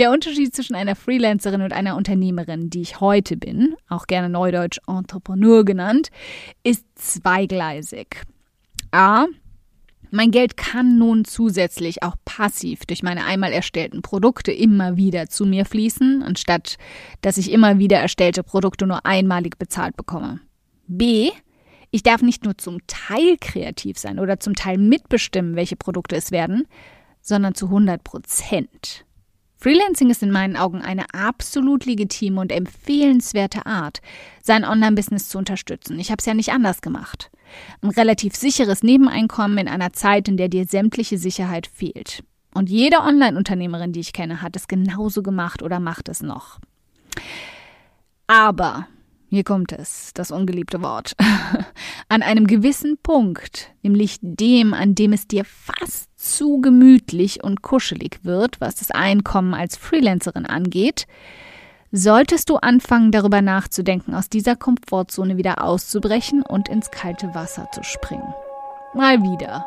Der Unterschied zwischen einer Freelancerin und einer Unternehmerin, die ich heute bin, auch gerne neudeutsch Entrepreneur genannt, ist zweigleisig. A. Mein Geld kann nun zusätzlich auch passiv durch meine einmal erstellten Produkte immer wieder zu mir fließen, anstatt dass ich immer wieder erstellte Produkte nur einmalig bezahlt bekomme. B. Ich darf nicht nur zum Teil kreativ sein oder zum Teil mitbestimmen, welche Produkte es werden, sondern zu 100 Prozent. Freelancing ist in meinen Augen eine absolut legitime und empfehlenswerte Art, sein Online-Business zu unterstützen. Ich habe es ja nicht anders gemacht. Ein relativ sicheres Nebeneinkommen in einer Zeit, in der dir sämtliche Sicherheit fehlt. Und jede Online-Unternehmerin, die ich kenne, hat es genauso gemacht oder macht es noch. Aber hier kommt es, das ungeliebte Wort. An einem gewissen Punkt, nämlich dem, an dem es dir fast zu gemütlich und kuschelig wird, was das Einkommen als Freelancerin angeht, solltest du anfangen darüber nachzudenken, aus dieser Komfortzone wieder auszubrechen und ins kalte Wasser zu springen. Mal wieder.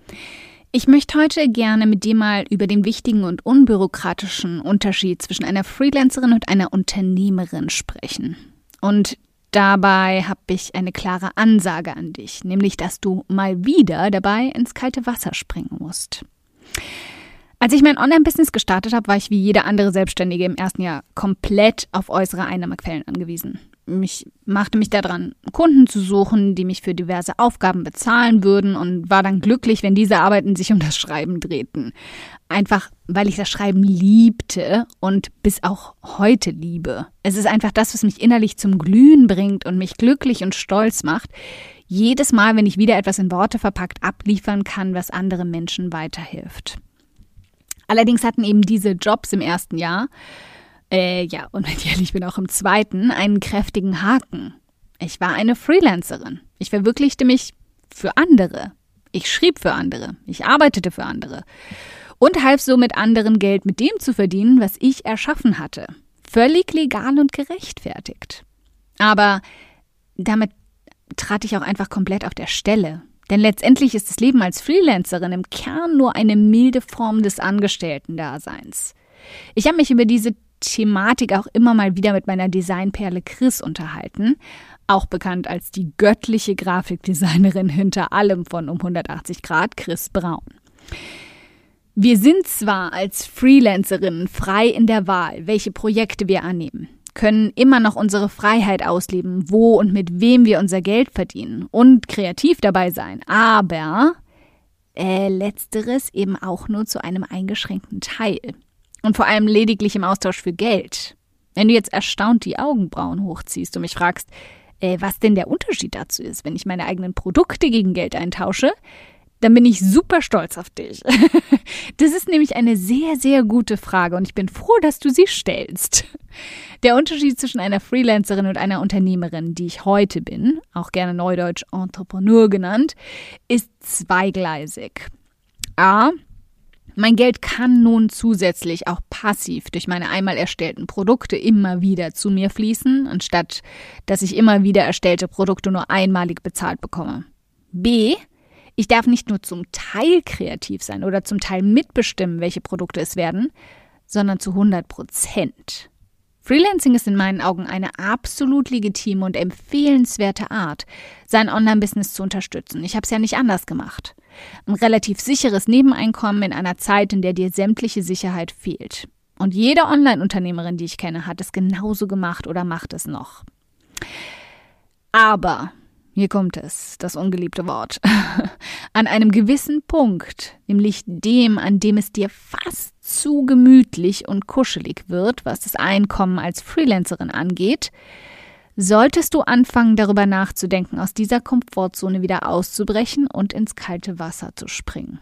Ich möchte heute gerne mit dir mal über den wichtigen und unbürokratischen Unterschied zwischen einer Freelancerin und einer Unternehmerin sprechen. Und dabei habe ich eine klare Ansage an dich, nämlich dass du mal wieder dabei ins kalte Wasser springen musst. Als ich mein Online-Business gestartet habe, war ich wie jede andere Selbstständige im ersten Jahr komplett auf äußere Einnahmequellen angewiesen mich, machte mich daran, Kunden zu suchen, die mich für diverse Aufgaben bezahlen würden und war dann glücklich, wenn diese Arbeiten sich um das Schreiben drehten. Einfach, weil ich das Schreiben liebte und bis auch heute liebe. Es ist einfach das, was mich innerlich zum Glühen bringt und mich glücklich und stolz macht. Jedes Mal, wenn ich wieder etwas in Worte verpackt abliefern kann, was anderen Menschen weiterhilft. Allerdings hatten eben diese Jobs im ersten Jahr äh, ja, und wenn ich ehrlich bin, auch im zweiten, einen kräftigen Haken. Ich war eine Freelancerin. Ich verwirklichte mich für andere. Ich schrieb für andere. Ich arbeitete für andere. Und half somit anderen Geld mit dem zu verdienen, was ich erschaffen hatte. Völlig legal und gerechtfertigt. Aber damit trat ich auch einfach komplett auf der Stelle. Denn letztendlich ist das Leben als Freelancerin im Kern nur eine milde Form des Angestellten-Daseins. Ich habe mich über diese Thematik auch immer mal wieder mit meiner Designperle Chris unterhalten, auch bekannt als die göttliche Grafikdesignerin hinter allem von um 180 Grad, Chris Braun. Wir sind zwar als Freelancerinnen frei in der Wahl, welche Projekte wir annehmen, können immer noch unsere Freiheit ausleben, wo und mit wem wir unser Geld verdienen und kreativ dabei sein, aber äh, letzteres eben auch nur zu einem eingeschränkten Teil. Und vor allem lediglich im Austausch für Geld. Wenn du jetzt erstaunt die Augenbrauen hochziehst und mich fragst, äh, was denn der Unterschied dazu ist, wenn ich meine eigenen Produkte gegen Geld eintausche, dann bin ich super stolz auf dich. Das ist nämlich eine sehr, sehr gute Frage und ich bin froh, dass du sie stellst. Der Unterschied zwischen einer Freelancerin und einer Unternehmerin, die ich heute bin, auch gerne neudeutsch Entrepreneur genannt, ist zweigleisig. A. Mein Geld kann nun zusätzlich auch passiv durch meine einmal erstellten Produkte immer wieder zu mir fließen, anstatt dass ich immer wieder erstellte Produkte nur einmalig bezahlt bekomme. B. Ich darf nicht nur zum Teil kreativ sein oder zum Teil mitbestimmen, welche Produkte es werden, sondern zu 100 Prozent. Freelancing ist in meinen Augen eine absolut legitime und empfehlenswerte Art, sein Online-Business zu unterstützen. Ich habe es ja nicht anders gemacht. Ein relativ sicheres Nebeneinkommen in einer Zeit, in der dir sämtliche Sicherheit fehlt. Und jede Online-Unternehmerin, die ich kenne, hat es genauso gemacht oder macht es noch. Aber, hier kommt es, das ungeliebte Wort, an einem gewissen Punkt, nämlich dem, an dem es dir fast zu gemütlich und kuschelig wird, was das Einkommen als Freelancerin angeht, solltest du anfangen darüber nachzudenken, aus dieser Komfortzone wieder auszubrechen und ins kalte Wasser zu springen.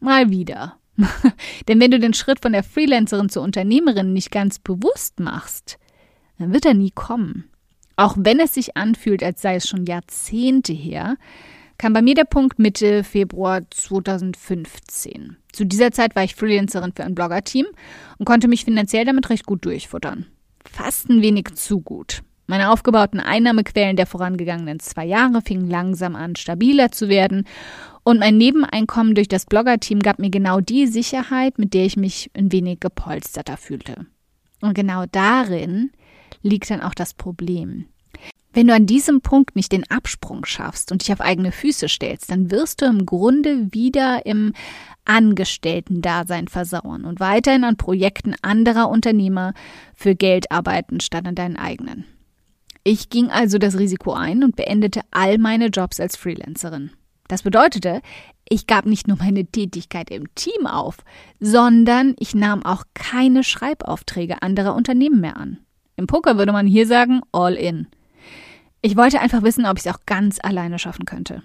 Mal wieder. Denn wenn du den Schritt von der Freelancerin zur Unternehmerin nicht ganz bewusst machst, dann wird er nie kommen. Auch wenn es sich anfühlt, als sei es schon Jahrzehnte her, kam bei mir der Punkt Mitte Februar 2015. Zu dieser Zeit war ich Freelancerin für ein Blogger-Team und konnte mich finanziell damit recht gut durchfuttern. Fast ein wenig zu gut. Meine aufgebauten Einnahmequellen der vorangegangenen zwei Jahre fingen langsam an, stabiler zu werden und mein Nebeneinkommen durch das Blogger-Team gab mir genau die Sicherheit, mit der ich mich ein wenig gepolsterter fühlte. Und genau darin liegt dann auch das Problem. Wenn du an diesem Punkt nicht den Absprung schaffst und dich auf eigene Füße stellst, dann wirst du im Grunde wieder im Angestellten-Dasein versauern und weiterhin an Projekten anderer Unternehmer für Geld arbeiten statt an deinen eigenen. Ich ging also das Risiko ein und beendete all meine Jobs als Freelancerin. Das bedeutete, ich gab nicht nur meine Tätigkeit im Team auf, sondern ich nahm auch keine Schreibaufträge anderer Unternehmen mehr an. Im Poker würde man hier sagen, all in. Ich wollte einfach wissen, ob ich es auch ganz alleine schaffen könnte.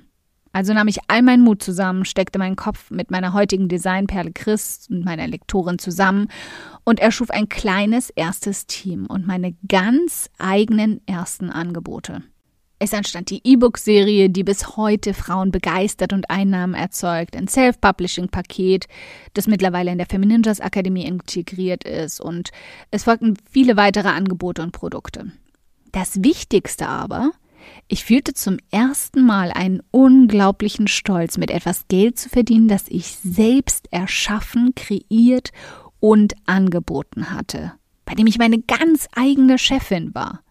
Also nahm ich all meinen Mut zusammen, steckte meinen Kopf mit meiner heutigen Designperle Chris und meiner Lektorin zusammen und erschuf ein kleines erstes Team und meine ganz eigenen ersten Angebote. Es entstand die E-Book-Serie, die bis heute Frauen begeistert und Einnahmen erzeugt, ein Self-Publishing-Paket, das mittlerweile in der Femininjas Akademie integriert ist und es folgten viele weitere Angebote und Produkte. Das Wichtigste aber, ich fühlte zum ersten Mal einen unglaublichen Stolz, mit etwas Geld zu verdienen, das ich selbst erschaffen, kreiert und angeboten hatte, bei dem ich meine ganz eigene Chefin war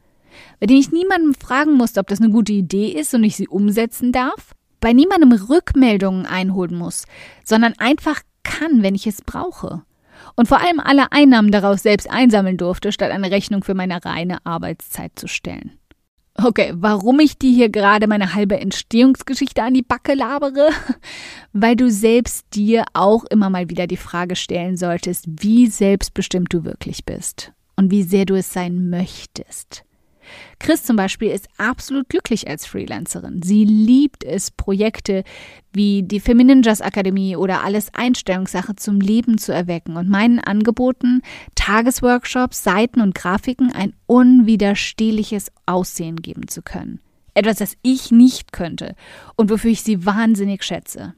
bei dem ich niemandem fragen musste, ob das eine gute Idee ist und ich sie umsetzen darf, bei niemandem Rückmeldungen einholen muss, sondern einfach kann, wenn ich es brauche. Und vor allem alle Einnahmen daraus selbst einsammeln durfte, statt eine Rechnung für meine reine Arbeitszeit zu stellen. Okay, warum ich dir hier gerade meine halbe Entstehungsgeschichte an die Backe labere? Weil du selbst dir auch immer mal wieder die Frage stellen solltest, wie selbstbestimmt du wirklich bist und wie sehr du es sein möchtest. Chris zum Beispiel ist absolut glücklich als Freelancerin. Sie liebt es, Projekte wie die Femininjas Akademie oder alles Einstellungssache zum Leben zu erwecken und meinen Angeboten, Tagesworkshops, Seiten und Grafiken ein unwiderstehliches Aussehen geben zu können. Etwas, das ich nicht könnte und wofür ich sie wahnsinnig schätze.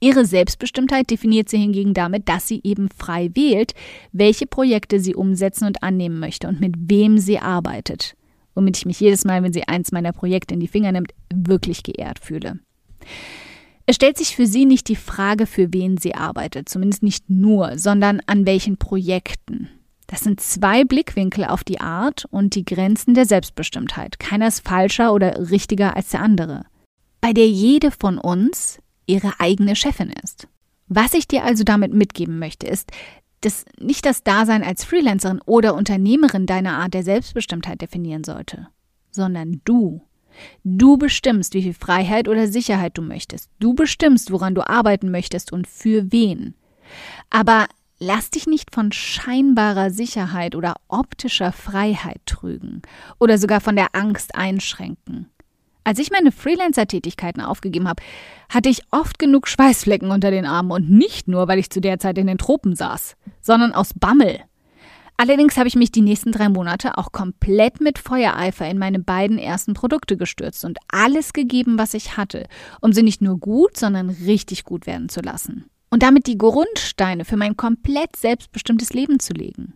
Ihre Selbstbestimmtheit definiert sie hingegen damit, dass sie eben frei wählt, welche Projekte sie umsetzen und annehmen möchte und mit wem sie arbeitet womit ich mich jedes Mal, wenn sie eins meiner Projekte in die Finger nimmt, wirklich geehrt fühle. Es stellt sich für sie nicht die Frage, für wen sie arbeitet, zumindest nicht nur, sondern an welchen Projekten. Das sind zwei Blickwinkel auf die Art und die Grenzen der Selbstbestimmtheit. Keiner ist falscher oder richtiger als der andere. Bei der jede von uns ihre eigene Chefin ist. Was ich dir also damit mitgeben möchte, ist, dass nicht das Dasein als Freelancerin oder Unternehmerin deine Art der Selbstbestimmtheit definieren sollte, sondern du. Du bestimmst, wie viel Freiheit oder Sicherheit du möchtest. Du bestimmst, woran du arbeiten möchtest und für wen. Aber lass dich nicht von scheinbarer Sicherheit oder optischer Freiheit trügen oder sogar von der Angst einschränken. Als ich meine Freelancer-Tätigkeiten aufgegeben habe, hatte ich oft genug Schweißflecken unter den Armen und nicht nur, weil ich zu der Zeit in den Tropen saß, sondern aus Bammel. Allerdings habe ich mich die nächsten drei Monate auch komplett mit Feuereifer in meine beiden ersten Produkte gestürzt und alles gegeben, was ich hatte, um sie nicht nur gut, sondern richtig gut werden zu lassen. Und damit die Grundsteine für mein komplett selbstbestimmtes Leben zu legen.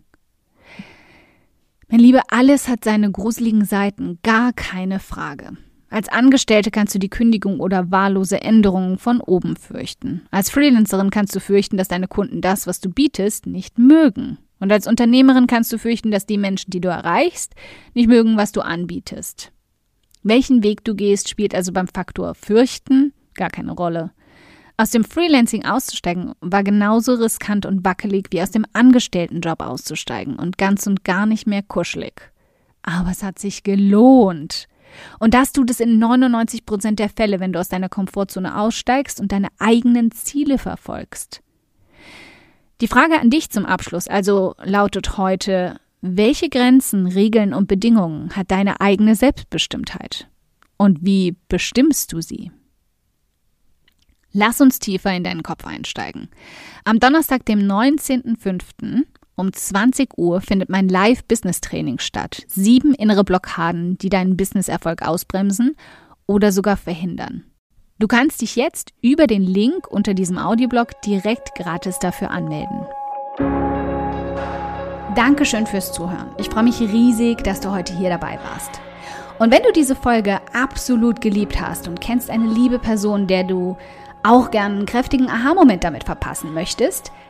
Mein Liebe, alles hat seine gruseligen Seiten, gar keine Frage. Als Angestellte kannst du die Kündigung oder wahllose Änderungen von oben fürchten. Als Freelancerin kannst du fürchten, dass deine Kunden das, was du bietest, nicht mögen. Und als Unternehmerin kannst du fürchten, dass die Menschen, die du erreichst, nicht mögen, was du anbietest. Welchen Weg du gehst, spielt also beim Faktor Fürchten gar keine Rolle. Aus dem Freelancing auszusteigen war genauso riskant und wackelig wie aus dem Angestelltenjob auszusteigen und ganz und gar nicht mehr kuschelig. Aber es hat sich gelohnt. Und das tut es in 99 Prozent der Fälle, wenn du aus deiner Komfortzone aussteigst und deine eigenen Ziele verfolgst. Die Frage an dich zum Abschluss also lautet heute, welche Grenzen, Regeln und Bedingungen hat deine eigene Selbstbestimmtheit? Und wie bestimmst du sie? Lass uns tiefer in deinen Kopf einsteigen. Am Donnerstag, dem 19.05. um 20 Uhr findet mein Live-Business-Training statt. Sieben innere Blockaden, die deinen Business-Erfolg ausbremsen oder sogar verhindern. Du kannst dich jetzt über den Link unter diesem Audioblog direkt gratis dafür anmelden. Dankeschön fürs Zuhören. Ich freue mich riesig, dass du heute hier dabei warst. Und wenn du diese Folge absolut geliebt hast und kennst eine liebe Person, der du auch gern einen kräftigen Aha-Moment damit verpassen möchtest,